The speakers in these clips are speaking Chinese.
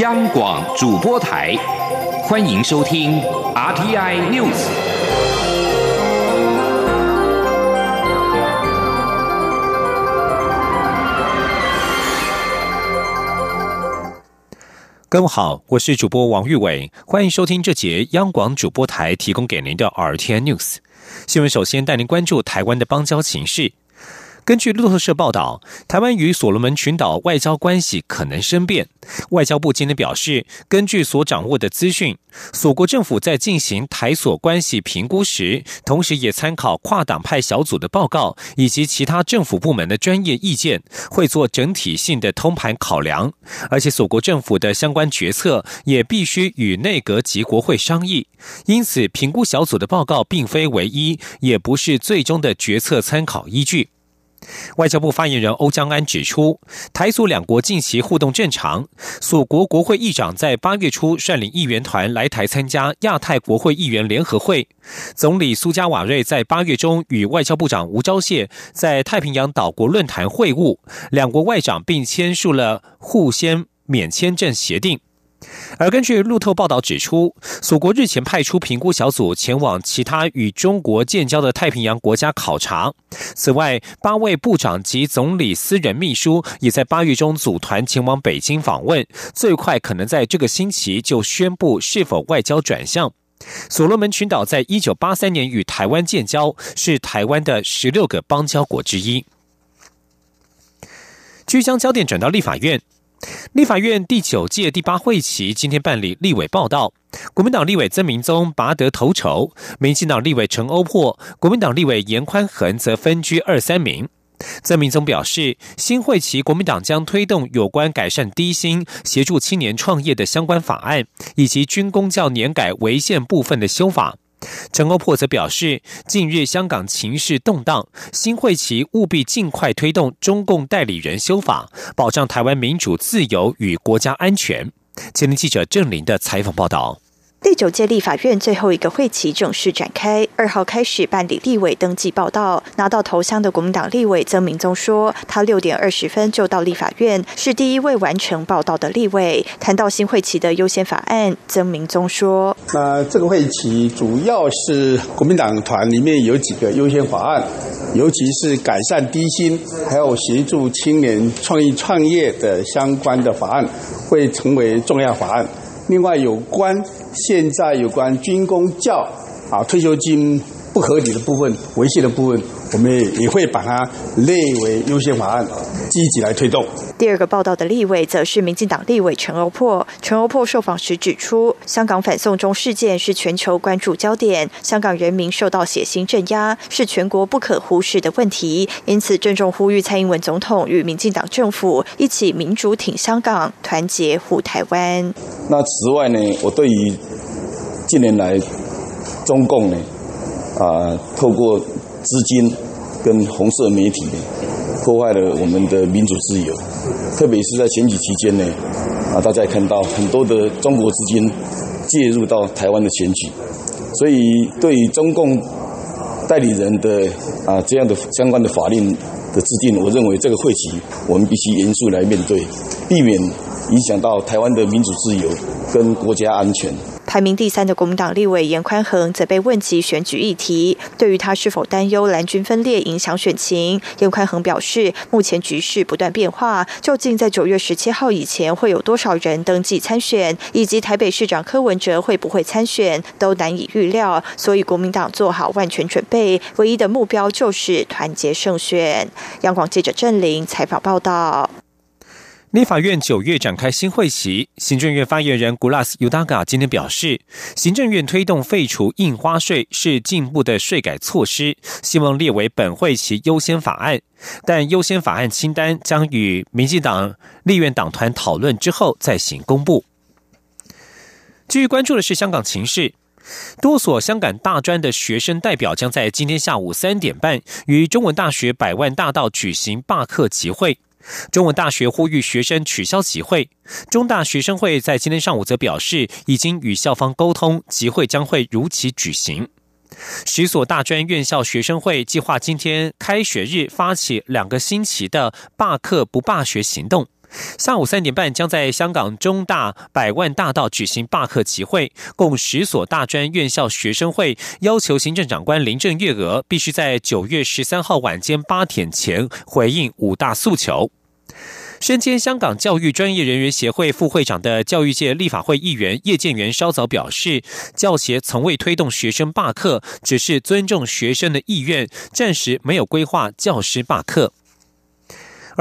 央广主播台，欢迎收听 RTI News。各位好，我是主播王玉伟，欢迎收听这节央广主播台提供给您的 RTI News 新闻。首先带您关注台湾的邦交情势。根据路透社报道，台湾与所罗门群岛外交关系可能生变。外交部今天表示，根据所掌握的资讯，所国政府在进行台所关系评估时，同时也参考跨党派小组的报告以及其他政府部门的专业意见，会做整体性的通盘考量。而且，所国政府的相关决策也必须与内阁及国会商议。因此，评估小组的报告并非唯一，也不是最终的决策参考依据。外交部发言人欧江安指出，台苏两国近期互动正常。所国国会议长在八月初率领议员团来台参加亚太国会议员联合会。总理苏加瓦瑞在八月中与外交部长吴钊燮在太平洋岛国论坛会晤，两国外长并签署了互先免签证协定。而根据路透报道指出，所国日前派出评估小组前往其他与中国建交的太平洋国家考察。此外，八位部长及总理私人秘书也在八月中组团前往北京访问，最快可能在这个星期就宣布是否外交转向。所罗门群岛在一九八三年与台湾建交，是台湾的十六个邦交国之一。据将焦点转到立法院。立法院第九届第八会期今天办理立委报道，国民党立委曾明宗拔得头筹，民进党立委陈欧珀、国民党立委严宽恒则分居二三名。曾明宗表示，新会期国民党将推动有关改善低薪、协助青年创业的相关法案，以及军公教年改违宪部分的修法。陈欧珀则表示，近日香港情势动荡，新会期务必尽快推动中共代理人修法，保障台湾民主自由与国家安全。前天记者郑林的采访报道。第九届立法院最后一个会期正式展开，二号开始办理立委登记报道。拿到头香的国民党立委曾明宗说，他六点二十分就到立法院，是第一位完成报道的立委。谈到新会期的优先法案，曾明宗说：“那这个会期主要是国民党团里面有几个优先法案，尤其是改善低薪，还有协助青年创意创业的相关的法案，会成为重要法案。”另外，有关现在有关军工教啊退休金不合理的部分、违宪的部分，我们也会把它列为优先法案，积极来推动。第二个报道的立委则是民进党立委陈欧珀。陈欧珀受访时指出，香港反送中事件是全球关注焦点，香港人民受到血腥镇压，是全国不可忽视的问题。因此，郑重呼吁蔡英文总统与民进党政府一起民主挺香港，团结护台湾。那此外呢，我对于近年来中共呢啊，透过资金跟红色媒体，破坏了我们的民主自由。特别是在选举期间呢，啊，大家也看到很多的中国资金介入到台湾的选举，所以对于中共代理人的啊这样的相关的法令的制定，我认为这个会期我们必须严肃来面对，避免影响到台湾的民主自由跟国家安全。排名第三的国民党立委严宽恒则被问及选举议题，对于他是否担忧蓝军分裂影响选情，严宽恒表示，目前局势不断变化，究竟在九月十七号以前会有多少人登记参选，以及台北市长柯文哲会不会参选，都难以预料。所以国民党做好万全准备，唯一的目标就是团结胜选。央广记者郑玲采访报道。立法院九月展开新会期，行政院发言人古拉斯尤达嘎今天表示，行政院推动废除印花税是进步的税改措施，希望列为本会期优先法案。但优先法案清单将与民进党立院党团讨论之后再行公布。继续关注的是香港情势，多所香港大专的学生代表将在今天下午三点半于中文大学百万大道举行罢课集会。中文大学呼吁学生取消集会，中大学生会在今天上午则表示，已经与校方沟通，集会将会如期举行。十所大专院校学生会计划今天开学日发起两个星期的罢课不罢学行动，下午三点半将在香港中大百万大道举行罢课集会，共十所大专院校学生会要求行政长官林郑月娥必须在九月十三号晚间八点前回应五大诉求。身兼香港教育专业人员协会副会长的教育界立法会议员叶建元稍早表示，教协从未推动学生罢课，只是尊重学生的意愿，暂时没有规划教师罢课。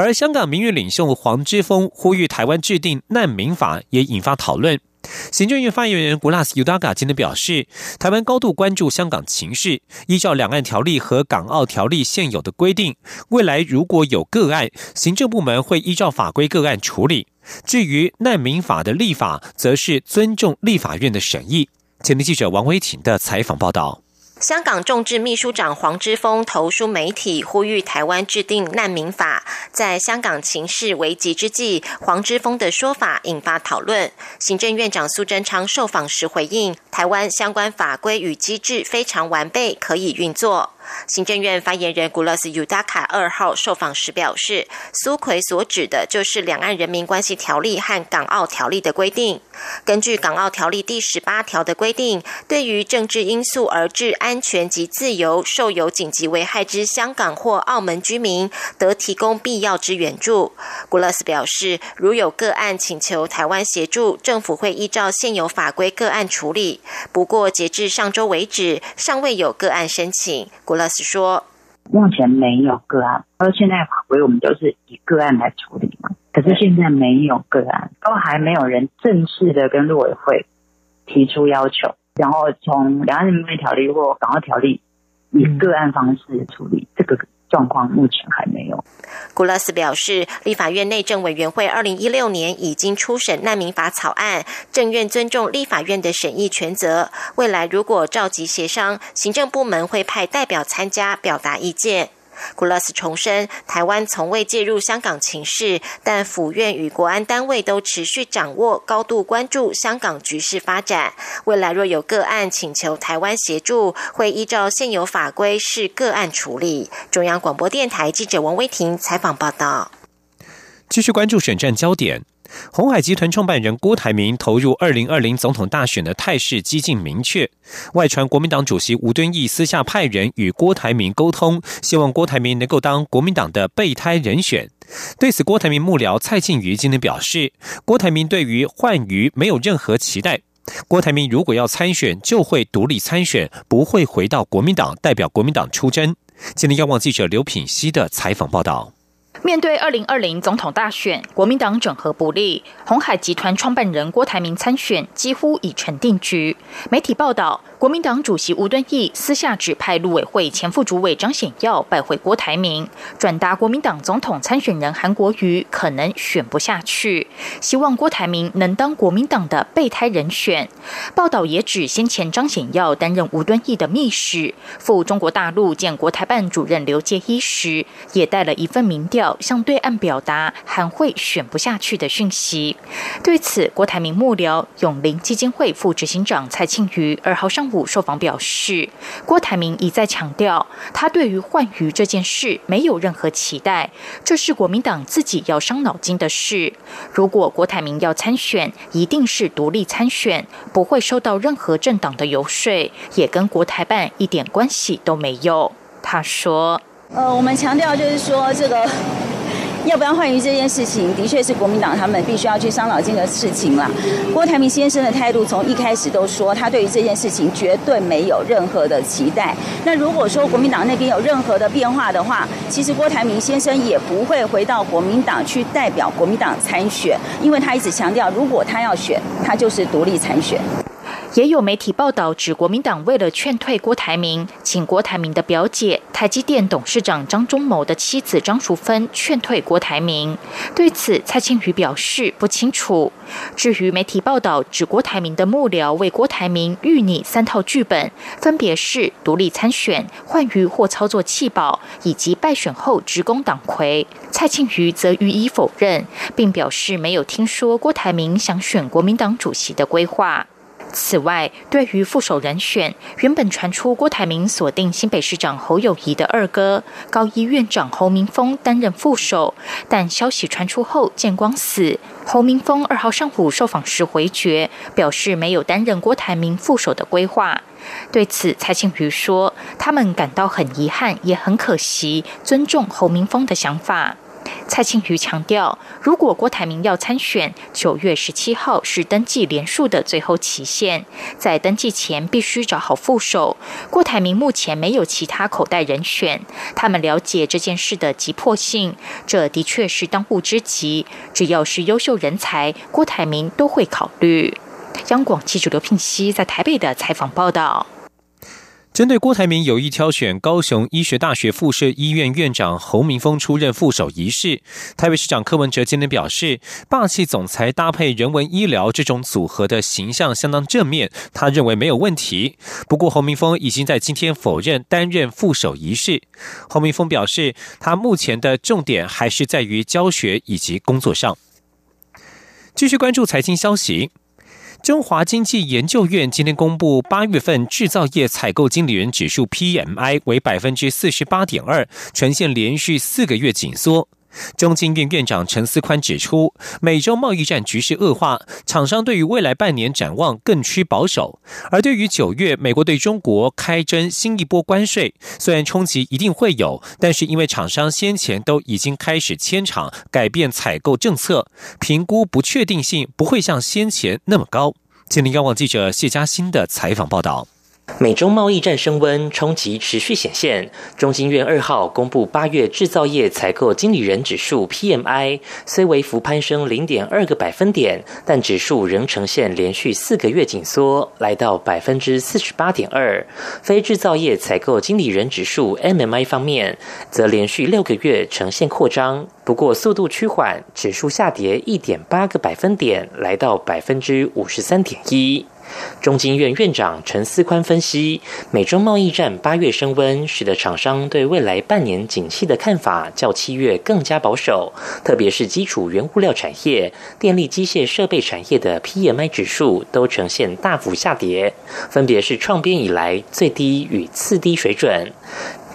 而香港民运领袖黄之锋呼吁台湾制定难民法，也引发讨论。行政院发言人古拉斯尤达嘎今天表示，台湾高度关注香港情势，依照两岸条例和港澳条例现有的规定，未来如果有个案，行政部门会依照法规个案处理。至于难民法的立法，则是尊重立法院的审议。前天记者王威婷的采访报道。香港众志秘书长黄之锋投书媒体，呼吁台湾制定难民法。在香港情势危急之际，黄之锋的说法引发讨论。行政院长苏贞昌受访时回应，台湾相关法规与机制非常完备，可以运作。行政院发言人古勒斯尤达卡二号受访时表示，苏奎所指的就是《两岸人民关系条例》和《港澳条例》的规定。根据《港澳条例》第十八条的规定，对于政治因素而致安全及自由受有紧急危害之香港或澳门居民，得提供必要之援助。古勒斯表示，如有个案请求台湾协助，政府会依照现有法规个案处理。不过，截至上周为止，尚未有个案申请。古说：“目前没有个案，而现在法规我们都是以个案来处理嘛。可是现在没有个案，都还没有人正式的跟陆委会提出要求，然后从两岸人民条例或港澳条例以个案方式处理这个。”状况目前还没有。古拉斯表示，立法院内政委员会二零一六年已经初审难民法草案，政院尊重立法院的审议权责。未来如果召集协商，行政部门会派代表参加表达意见。古拉斯重申，台湾从未介入香港情势，但府院与国安单位都持续掌握、高度关注香港局势发展。未来若有个案请求台湾协助，会依照现有法规视个案处理。中央广播电台记者王威婷采访报道。继续关注选战焦点。红海集团创办人郭台铭投入二零二零总统大选的态势几近明确。外传国民党主席吴敦义私下派人与郭台铭沟通，希望郭台铭能够当国民党的备胎人选。对此，郭台铭幕僚蔡庆瑜今天表示，郭台铭对于换瑜没有任何期待。郭台铭如果要参选，就会独立参选，不会回到国民党代表国民党出征。今天，央望记者刘品熙的采访报道。面对二零二零总统大选，国民党整合不利，红海集团创办人郭台铭参选几乎已成定局。媒体报道。国民党主席吴敦义私下指派陆委会前副主委张显耀拜会郭台铭，转达国民党总统参选人韩国瑜可能选不下去，希望郭台铭能当国民党的备胎人选。报道也指，先前张显耀担任吴敦义的秘书，赴中国大陆见国台办主任刘介一时，也带了一份民调向对岸表达韩会选不下去的讯息。对此，郭台铭幕僚永林基金会副执行长蔡庆瑜二号上。五受访表示，郭台铭一再强调，他对于换鱼这件事没有任何期待，这是国民党自己要伤脑筋的事。如果郭台铭要参选，一定是独立参选，不会受到任何政党的游说，也跟国台办一点关系都没有。他说：“呃，我们强调就是说这个。”要不要换于这件事情，的确是国民党他们必须要去伤脑筋的事情了。郭台铭先生的态度从一开始都说，他对于这件事情绝对没有任何的期待。那如果说国民党那边有任何的变化的话，其实郭台铭先生也不会回到国民党去代表国民党参选，因为他一直强调，如果他要选，他就是独立参选。也有媒体报道指，国民党为了劝退郭台铭，请郭台铭的表姐台积电董事长张忠谋的妻子张淑芬劝退郭台铭。对此，蔡庆瑜表示不清楚。至于媒体报道指郭台铭的幕僚为郭台铭预拟三套剧本，分别是独立参选、换鱼或操作弃保，以及败选后直攻党魁，蔡庆瑜则予以否认，并表示没有听说郭台铭想选国民党主席的规划。此外，对于副手人选，原本传出郭台铭锁定新北市长侯友谊的二哥高医院长侯明峰担任副手，但消息传出后见光死。侯明峰二号上午受访时回绝，表示没有担任郭台铭副手的规划。对此，蔡庆瑜说：“他们感到很遗憾，也很可惜，尊重侯明峰的想法。”蔡庆瑜强调，如果郭台铭要参选，九月十七号是登记连署的最后期限，在登记前必须找好副手。郭台铭目前没有其他口袋人选，他们了解这件事的急迫性，这的确是当务之急。只要是优秀人才，郭台铭都会考虑。央广记者刘聘熙在台北的采访报道。针对郭台铭有意挑选高雄医学大学附设医院院长侯明峰出任副手一事，台北市长柯文哲今天表示，霸气总裁搭配人文医疗这种组合的形象相当正面，他认为没有问题。不过侯明峰已经在今天否认担任副手一事。侯明峰表示，他目前的重点还是在于教学以及工作上。继续关注财经消息。中华经济研究院今天公布，八月份制造业采购经理人指数 PMI 为百分之四十八点二，呈现连续四个月紧缩。中经院院长陈思宽指出，美洲贸易战局势恶化，厂商对于未来半年展望更趋保守。而对于九月美国对中国开征新一波关税，虽然冲击一定会有，但是因为厂商先前都已经开始迁厂、改变采购政策，评估不确定性不会像先前那么高。金陵，央广记者谢嘉欣的采访报道。美中贸易战升温，冲击持续显现。中经院二号公布八月制造业采购经理人指数 （PMI），虽微幅攀升零点二个百分点，但指数仍呈现连续四个月紧缩，来到百分之四十八点二。非制造业采购经理人指数 （MMI） 方面，则连续六个月呈现扩张，不过速度趋缓，指数下跌一点八个百分点，来到百分之五十三点一。中经院院长陈思宽分析，美中贸易战八月升温，使得厂商对未来半年景气的看法较七月更加保守。特别是基础原物料产业、电力机械设备产业的 PMI 指数都呈现大幅下跌，分别是创编以来最低与次低水准。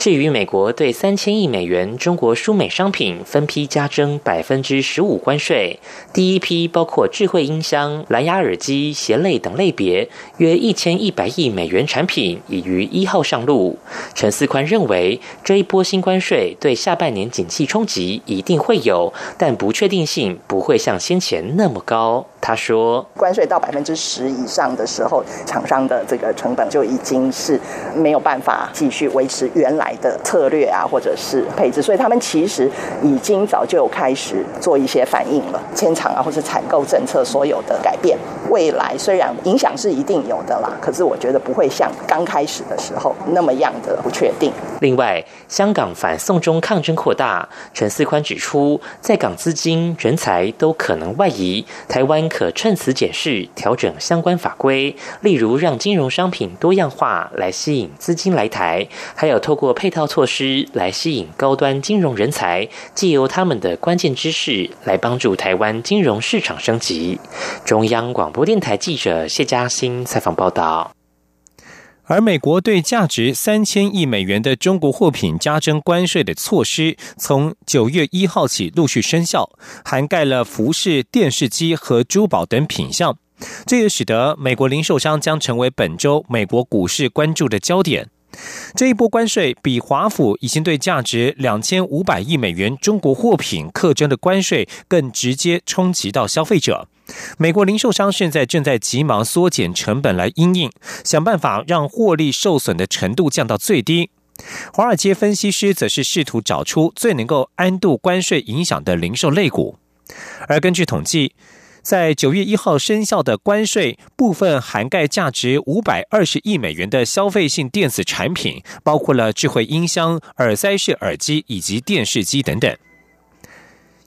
至于美国对三千亿美元中国输美商品分批加征百分之十五关税，第一批包括智慧音箱、蓝牙耳机、鞋类等类别，约一千一百亿美元产品已于一号上路。陈思宽认为，这一波新关税对下半年景气冲击一定会有，但不确定性不会像先前那么高。他说：“关税到百分之十以上的时候，厂商的这个成本就已经是没有办法继续维持原来的策略啊，或者是配置，所以他们其实已经早就开始做一些反应了，迁厂啊，或者采购政策所有的改变。未来虽然影响是一定有的啦，可是我觉得不会像刚开始的时候那么样的不确定。另外，香港反送中抗争扩大，陈思宽指出，在港资金、人才都可能外移，台湾。”可趁此检视调整相关法规，例如让金融商品多样化来吸引资金来台，还有透过配套措施来吸引高端金融人才，借由他们的关键知识来帮助台湾金融市场升级。中央广播电台记者谢嘉欣采访报道。而美国对价值三千亿美元的中国货品加征关税的措施，从九月一号起陆续生效，涵盖了服饰、电视机和珠宝等品项。这也使得美国零售商将成为本周美国股市关注的焦点。这一波关税比华府已经对价值两千五百亿美元中国货品课征的关税更直接冲击到消费者。美国零售商现在正在急忙缩减成本来应应，想办法让获利受损的程度降到最低。华尔街分析师则是试图找出最能够安度关税影响的零售类股。而根据统计，在九月一号生效的关税部分涵盖价值五百二十亿美元的消费性电子产品，包括了智慧音箱、耳塞式耳机以及电视机等等。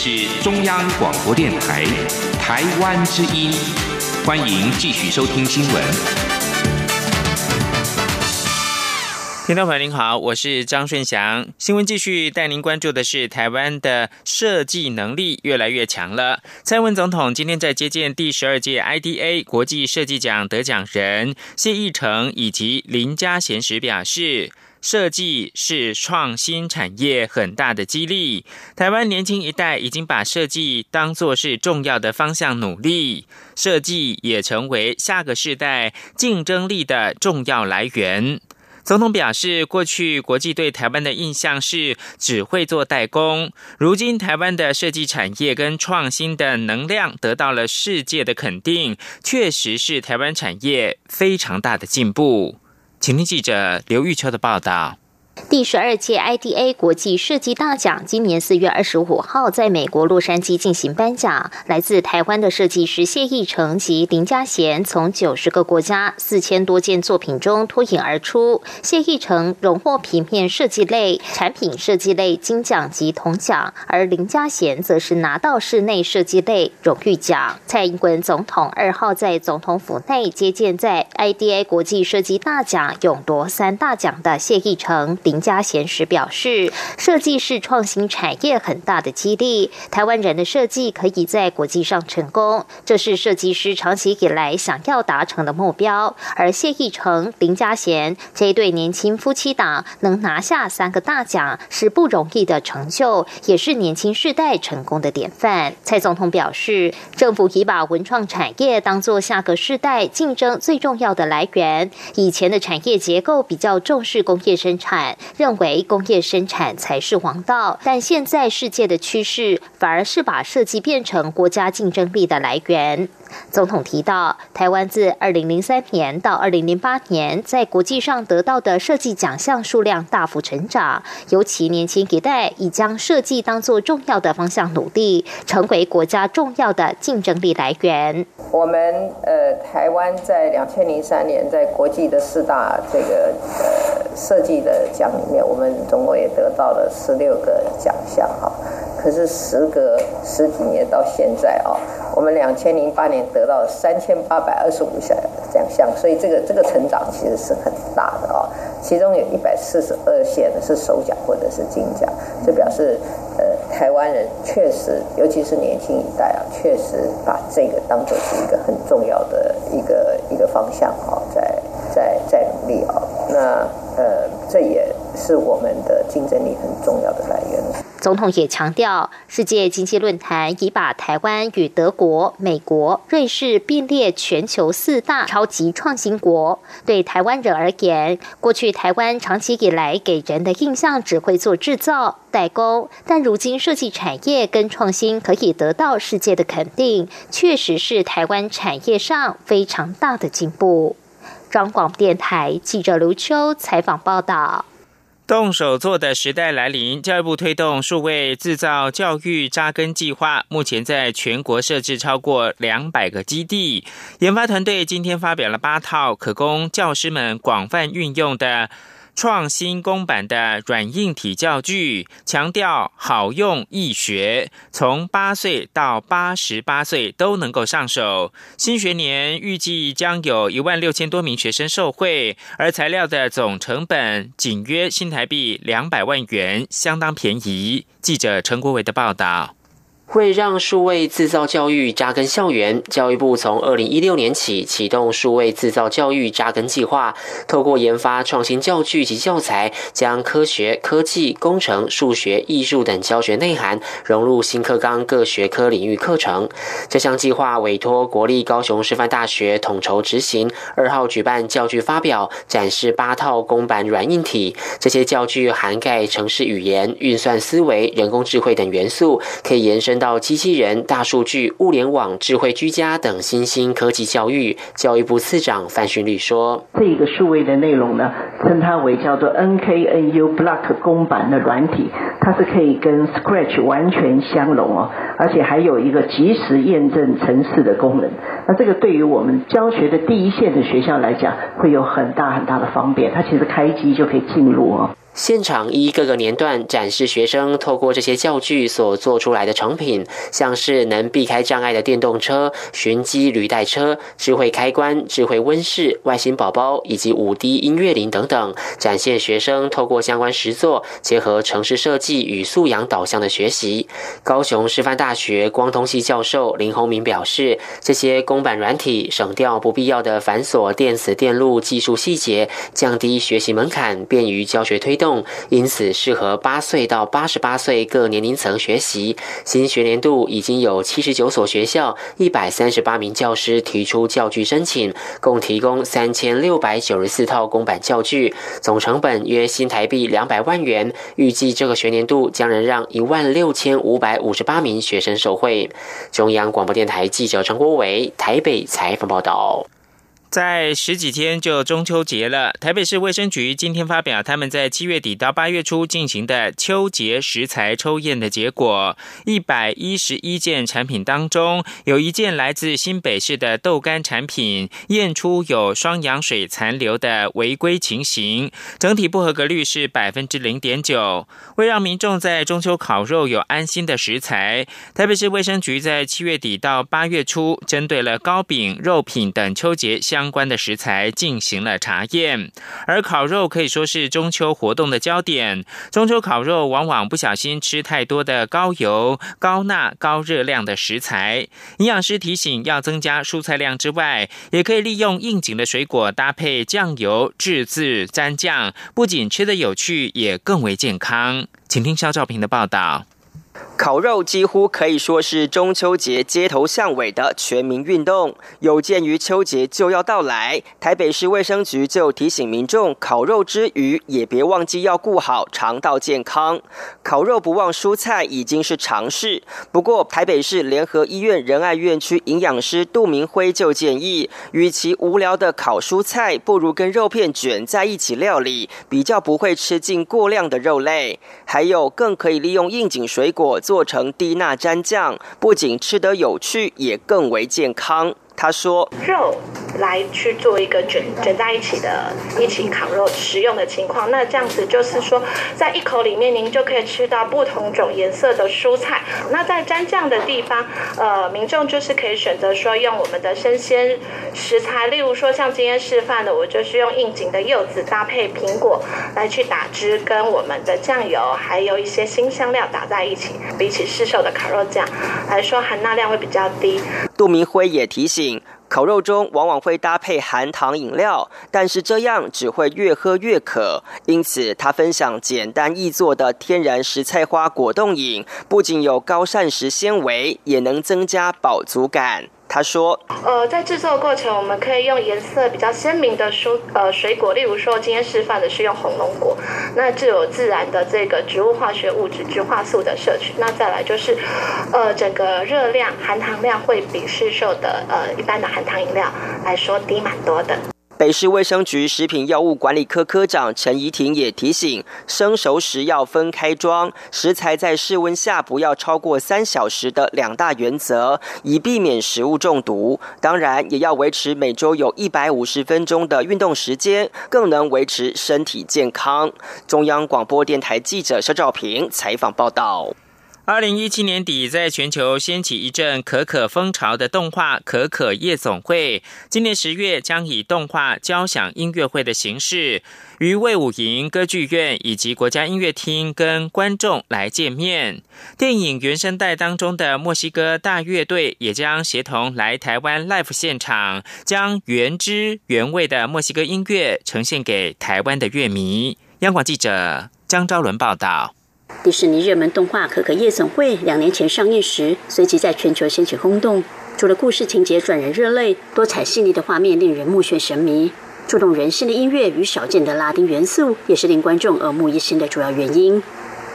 是中央广播电台台湾之音，欢迎继续收听新闻。听众朋友您好，我是张顺祥。新闻继续带您关注的是台湾的设计能力越来越强了。蔡文总统今天在接见第十二届 IDA 国际设计奖得奖人谢义成以及林家贤时表示。设计是创新产业很大的激励。台湾年轻一代已经把设计当作是重要的方向努力，设计也成为下个世代竞争力的重要来源。总统表示，过去国际对台湾的印象是只会做代工，如今台湾的设计产业跟创新的能量得到了世界的肯定，确实是台湾产业非常大的进步。请听记者刘玉秋的报道。第十二届 IDA 国际设计大奖今年四月二十五号在美国洛杉矶进行颁奖。来自台湾的设计师谢义成及林家贤从九十个国家四千多件作品中脱颖而出。谢义成荣获平面设计类、产品设计类金奖及铜奖，而林家贤则是拿到室内设计类荣誉奖。蔡英文总统二号在总统府内接见在 IDA 国际设计大奖勇夺三大奖的谢义成。林家贤时表示，设计是创新产业很大的激励。台湾人的设计可以在国际上成功，这是设计师长期以来想要达成的目标。而谢义成、林家贤这一对年轻夫妻档能拿下三个大奖，是不容易的成就，也是年轻世代成功的典范。蔡总统表示，政府已把文创产业当作下个世代竞争最重要的来源。以前的产业结构比较重视工业生产。认为工业生产才是王道，但现在世界的趋势反而是把设计变成国家竞争力的来源。总统提到，台湾自二零零三年到二零零八年，在国际上得到的设计奖项数量大幅成长，尤其年轻一代已将设计当作重要的方向努力，成为国家重要的竞争力来源。我们呃，台湾在两千零三年在国际的四大这个呃设计的奖里面，我们总共也得到了十六个奖项哈。可是时隔十几年到现在啊，我们两千零八得到三千八百二十五项奖项，所以这个这个成长其实是很大的啊。其中有一百四十二项是首奖或者是金奖，就表示呃台湾人确实，尤其是年轻一代啊，确实把这个当做是一个很重要的一个一个方向啊，在在在努力啊。那呃，这也是我们的竞争力很重要的来源。总统也强调，世界经济论坛已把台湾与德国、美国、瑞士并列全球四大超级创新国。对台湾人而言，过去台湾长期以来给人的印象只会做制造代工，但如今设计产业跟创新可以得到世界的肯定，确实是台湾产业上非常大的进步。中广电台记者卢秋采访报道。动手做的时代来临，教育部推动数位制造教育扎根计划，目前在全国设置超过两百个基地。研发团队今天发表了八套可供教师们广泛运用的。创新公版的软硬体教具，强调好用易学，从八岁到八十八岁都能够上手。新学年预计将有一万六千多名学生受惠，而材料的总成本仅约新台币两百万元，相当便宜。记者陈国伟的报道。为让数位制造教育扎根校园，教育部从二零一六年起启动数位制造教育扎根计划，透过研发创新教具及教材，将科学、科技、工程、数学、艺术等教学内涵融入新课纲各学科领域课程。这项计划委托国立高雄师范大学统筹执行，二号举办教具发表，展示八套公版软硬体。这些教具涵盖城市语言、运算思维、人工智慧等元素，可以延伸。到机器人、大数据、物联网、智慧居家等新兴科技教育，教育部次长范训律说：“这一个数位的内容呢，称它为叫做 NKNU Block 公版的软体，它是可以跟 Scratch 完全相容哦，而且还有一个即时验证程式的功能。那这个对于我们教学的第一线的学校来讲，会有很大很大的方便。它其实开机就可以进入哦。”现场依各个年段展示学生透过这些教具所做出来的成品，像是能避开障碍的电动车、寻机履带车、智慧开关、智慧温室、外星宝宝以及五 D 音乐林等等，展现学生透过相关实作，结合城市设计与素养导向的学习。高雄师范大学光通系教授林宏明表示，这些公版软体省掉不必要的繁琐电子电路技术细节，降低学习门槛，便于教学推动。因此，适合八岁到八十八岁各年龄层学习。新学年度已经有七十九所学校、一百三十八名教师提出教具申请，共提供三千六百九十四套公版教具，总成本约新台币两百万元。预计这个学年度将能让一万六千五百五十八名学生受惠。中央广播电台记者陈国伟台北采访报道。在十几天就中秋节了，台北市卫生局今天发表他们在七月底到八月初进行的秋节食材抽验的结果。一百一十一件产品当中，有一件来自新北市的豆干产品，验出有双氧水残留的违规情形，整体不合格率是百分之零点九。为让民众在中秋烤肉有安心的食材，台北市卫生局在七月底到八月初，针对了糕饼、肉品等秋节相相关的食材进行了查验，而烤肉可以说是中秋活动的焦点。中秋烤肉往往不小心吃太多的高油、高钠、高热量的食材。营养师提醒，要增加蔬菜量之外，也可以利用应景的水果搭配酱油自制蘸酱，不仅吃得有趣，也更为健康。请听肖照平的报道。烤肉几乎可以说是中秋节街头巷尾的全民运动。有鉴于秋节就要到来，台北市卫生局就提醒民众，烤肉之余也别忘记要顾好肠道健康。烤肉不忘蔬菜已经是常事。不过，台北市联合医院仁爱院区营养师杜明辉就建议，与其无聊的烤蔬菜，不如跟肉片卷在一起料理，比较不会吃进过量的肉类。还有，更可以利用应景水果。做成低钠蘸酱，不仅吃得有趣，也更为健康。他说：“肉来去做一个卷卷在一起的，一起烤肉食用的情况，那这样子就是说，在一口里面您就可以吃到不同种颜色的蔬菜。那在蘸酱的地方，呃，民众就是可以选择说用我们的生鲜食材，例如说像今天示范的，我就是用应景的柚子搭配苹果来去打汁，跟我们的酱油还有一些新香料打在一起，比起市售的烤肉酱来说，含钠量会比较低。”杜明辉也提醒。烤肉中往往会搭配含糖饮料，但是这样只会越喝越渴。因此，他分享简单易做的天然食菜花果冻饮，不仅有高膳食纤维，也能增加饱足感。他说：“呃，在制作过程，我们可以用颜色比较鲜明的蔬呃水果，例如说今天示范的是用红龙果，那就有自然的这个植物化学物质植化素的摄取。那再来就是，呃，整个热量含糖量会比市售的呃一般的含糖饮料来说低蛮多的。”北市卫生局食品药物管理科科长陈怡婷也提醒，生熟食要分开装，食材在室温下不要超过三小时的两大原则，以避免食物中毒。当然，也要维持每周有一百五十分钟的运动时间，更能维持身体健康。中央广播电台记者肖照平采访报道。二零一七年底，在全球掀起一阵可可风潮的动画《可可夜总会》，今年十月将以动画交响音乐会的形式，于魏武营歌剧院以及国家音乐厅跟观众来见面。电影原声带当中的墨西哥大乐队也将协同来台湾 live 现场，将原汁原味的墨西哥音乐呈现给台湾的乐迷。央广记者张昭伦报道。迪士尼热门动画《可可夜总会》两年前上映时，随即在全球掀起轰动。除了故事情节转人热泪、多彩细腻的画面令人目眩神迷，触动人心的音乐与少见的拉丁元素，也是令观众耳目一新的主要原因。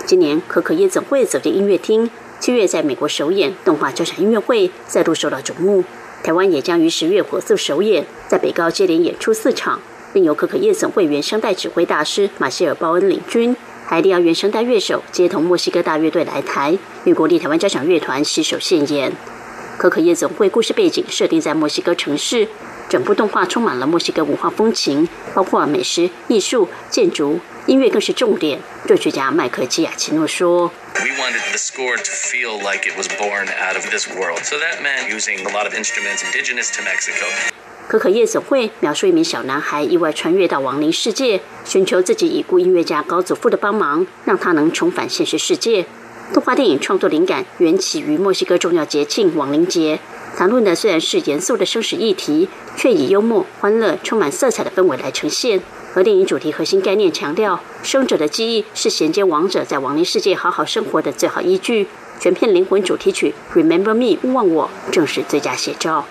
今年《可可夜总会》走进音乐厅，七月在美国首演动画交响音乐会，再度受到瞩目。台湾也将于十月火速首演，在北高接连演出四场，并由可可夜总会原声带指挥大师马歇尔·鲍恩领军。海利奥原声带乐手接同墨西哥大乐队来台，与国立台湾交响乐团携手献演。可可夜总会故事背景设定在墨西哥城市，整部动画充满了墨西哥文化风情，包括美食、艺术、建筑、音乐更是重点。作曲家麦克基亚奇诺说。We wanted the score to feel like it was born out of this world. So that meant using a lot of instruments indigenous to Mexico. 可可夜总会描述一名小男孩意外穿越到亡灵世界，寻求自己已故音乐家高祖父的帮忙，让他能重返现实世界。动画电影创作灵感缘起于墨西哥重要节庆亡灵节，谈论的虽然是严肃的生死议题，却以幽默、欢乐、充满色彩的氛围来呈现。而电影主题核心概念强调，生者的记忆是衔接亡者在亡灵世界好好生活的最好依据。全片灵魂主题曲《Remember Me》勿忘我正是最佳写照。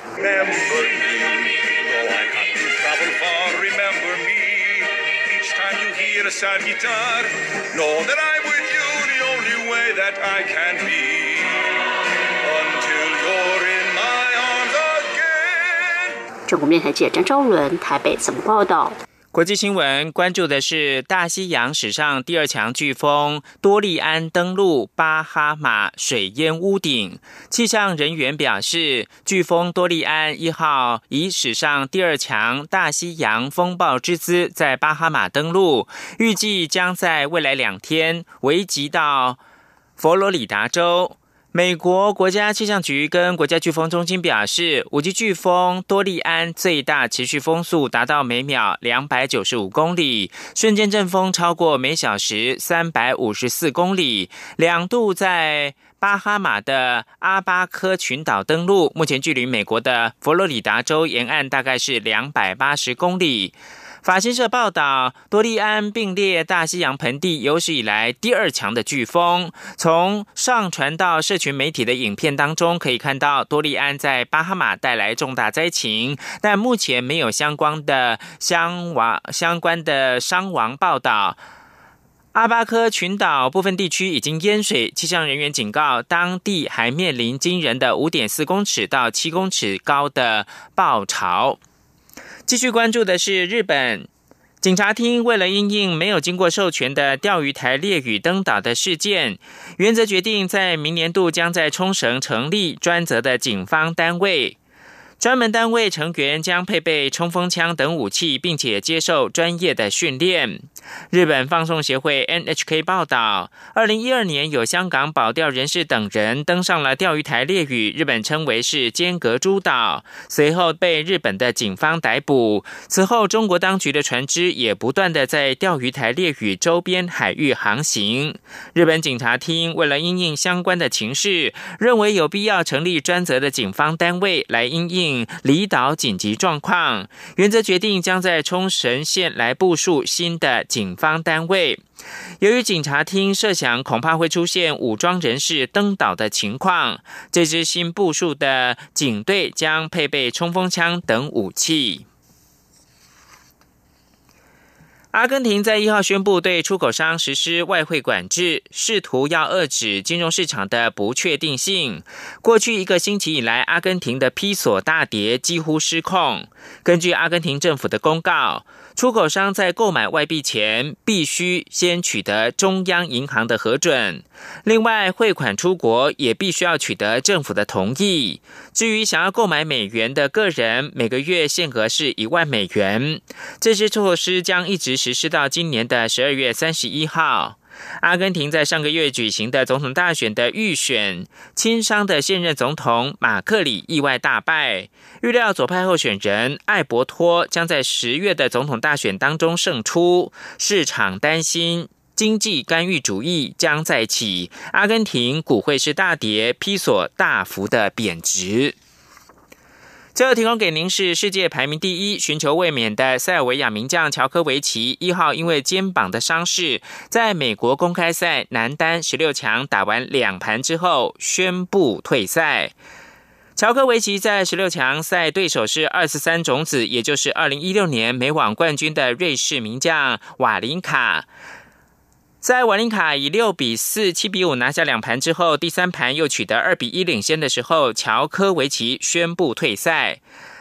中国面台记者张昭伦台北怎么报道？国际新闻关注的是大西洋史上第二强飓风多利安登陆巴哈马水淹屋顶。气象人员表示，飓风多利安一号以史上第二强大西洋风暴之姿在巴哈马登陆，预计将在未来两天危及到佛罗里达州。美国国家气象局跟国家飓风中心表示，五级飓风多利安最大持续风速达到每秒两百九十五公里，瞬间阵风超过每小时三百五十四公里，两度在巴哈马的阿巴科群岛登陆，目前距离美国的佛罗里达州沿岸大概是两百八十公里。法新社报道，多利安并列大西洋盆地有史以来第二强的飓风。从上传到社群媒体的影片当中，可以看到多利安在巴哈马带来重大灾情，但目前没有相关的伤亡相关的伤亡报道。阿巴科群岛部分地区已经淹水，气象人员警告，当地还面临惊人的五点四公尺到七公尺高的暴潮。继续关注的是日本警察厅为了应应没有经过授权的钓鱼台列屿登岛的事件，原则决定在明年度将在冲绳成立专责的警方单位。专门单位成员将配备冲锋枪等武器，并且接受专业的训练。日本放送协会 NHK 报道，二零一二年有香港保钓人士等人登上了钓鱼台列屿，日本称为是间隔诸岛，随后被日本的警方逮捕。此后，中国当局的船只也不断的在钓鱼台列屿周边海域航行。日本警察厅为了因应相关的情势，认为有必要成立专责的警方单位来因应。离岛紧急状况，原则决定将在冲绳县来部署新的警方单位。由于警察厅设想恐怕会出现武装人士登岛的情况，这支新部署的警队将配备冲锋枪等武器。阿根廷在一号宣布对出口商实施外汇管制，试图要遏制金融市场的不确定性。过去一个星期以来，阿根廷的披索大跌，几乎失控。根据阿根廷政府的公告。出口商在购买外币前，必须先取得中央银行的核准。另外，汇款出国也必须要取得政府的同意。至于想要购买美元的个人，每个月限额是一万美元。这些措施将一直实施到今年的十二月三十一号。阿根廷在上个月举行的总统大选的预选，亲商的现任总统马克里意外大败。预料左派候选人艾伯托将在十月的总统大选当中胜出。市场担心经济干预主义将再起，阿根廷股汇市大跌，披索大幅的贬值。最后提供给您是世界排名第一、寻求卫冕的塞尔维亚名将乔科维奇一号，因为肩膀的伤势，在美国公开赛男单十六强打完两盘之后宣布退赛。乔科维奇在十六强赛对手是二十三种子，也就是二零一六年美网冠军的瑞士名将瓦林卡。在瓦林卡以六比四、七比五拿下两盘之后，第三盘又取得二比一领先的时候，乔科维奇宣布退赛。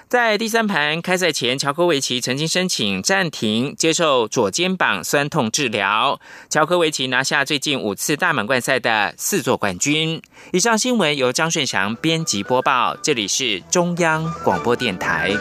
在第三盘开赛前，乔科维奇曾经申请暂停接受左肩膀酸痛治疗。乔科维奇拿下最近五次大满贯赛的四座冠军。以上新闻由张顺祥编辑播报，这里是中央广播电台。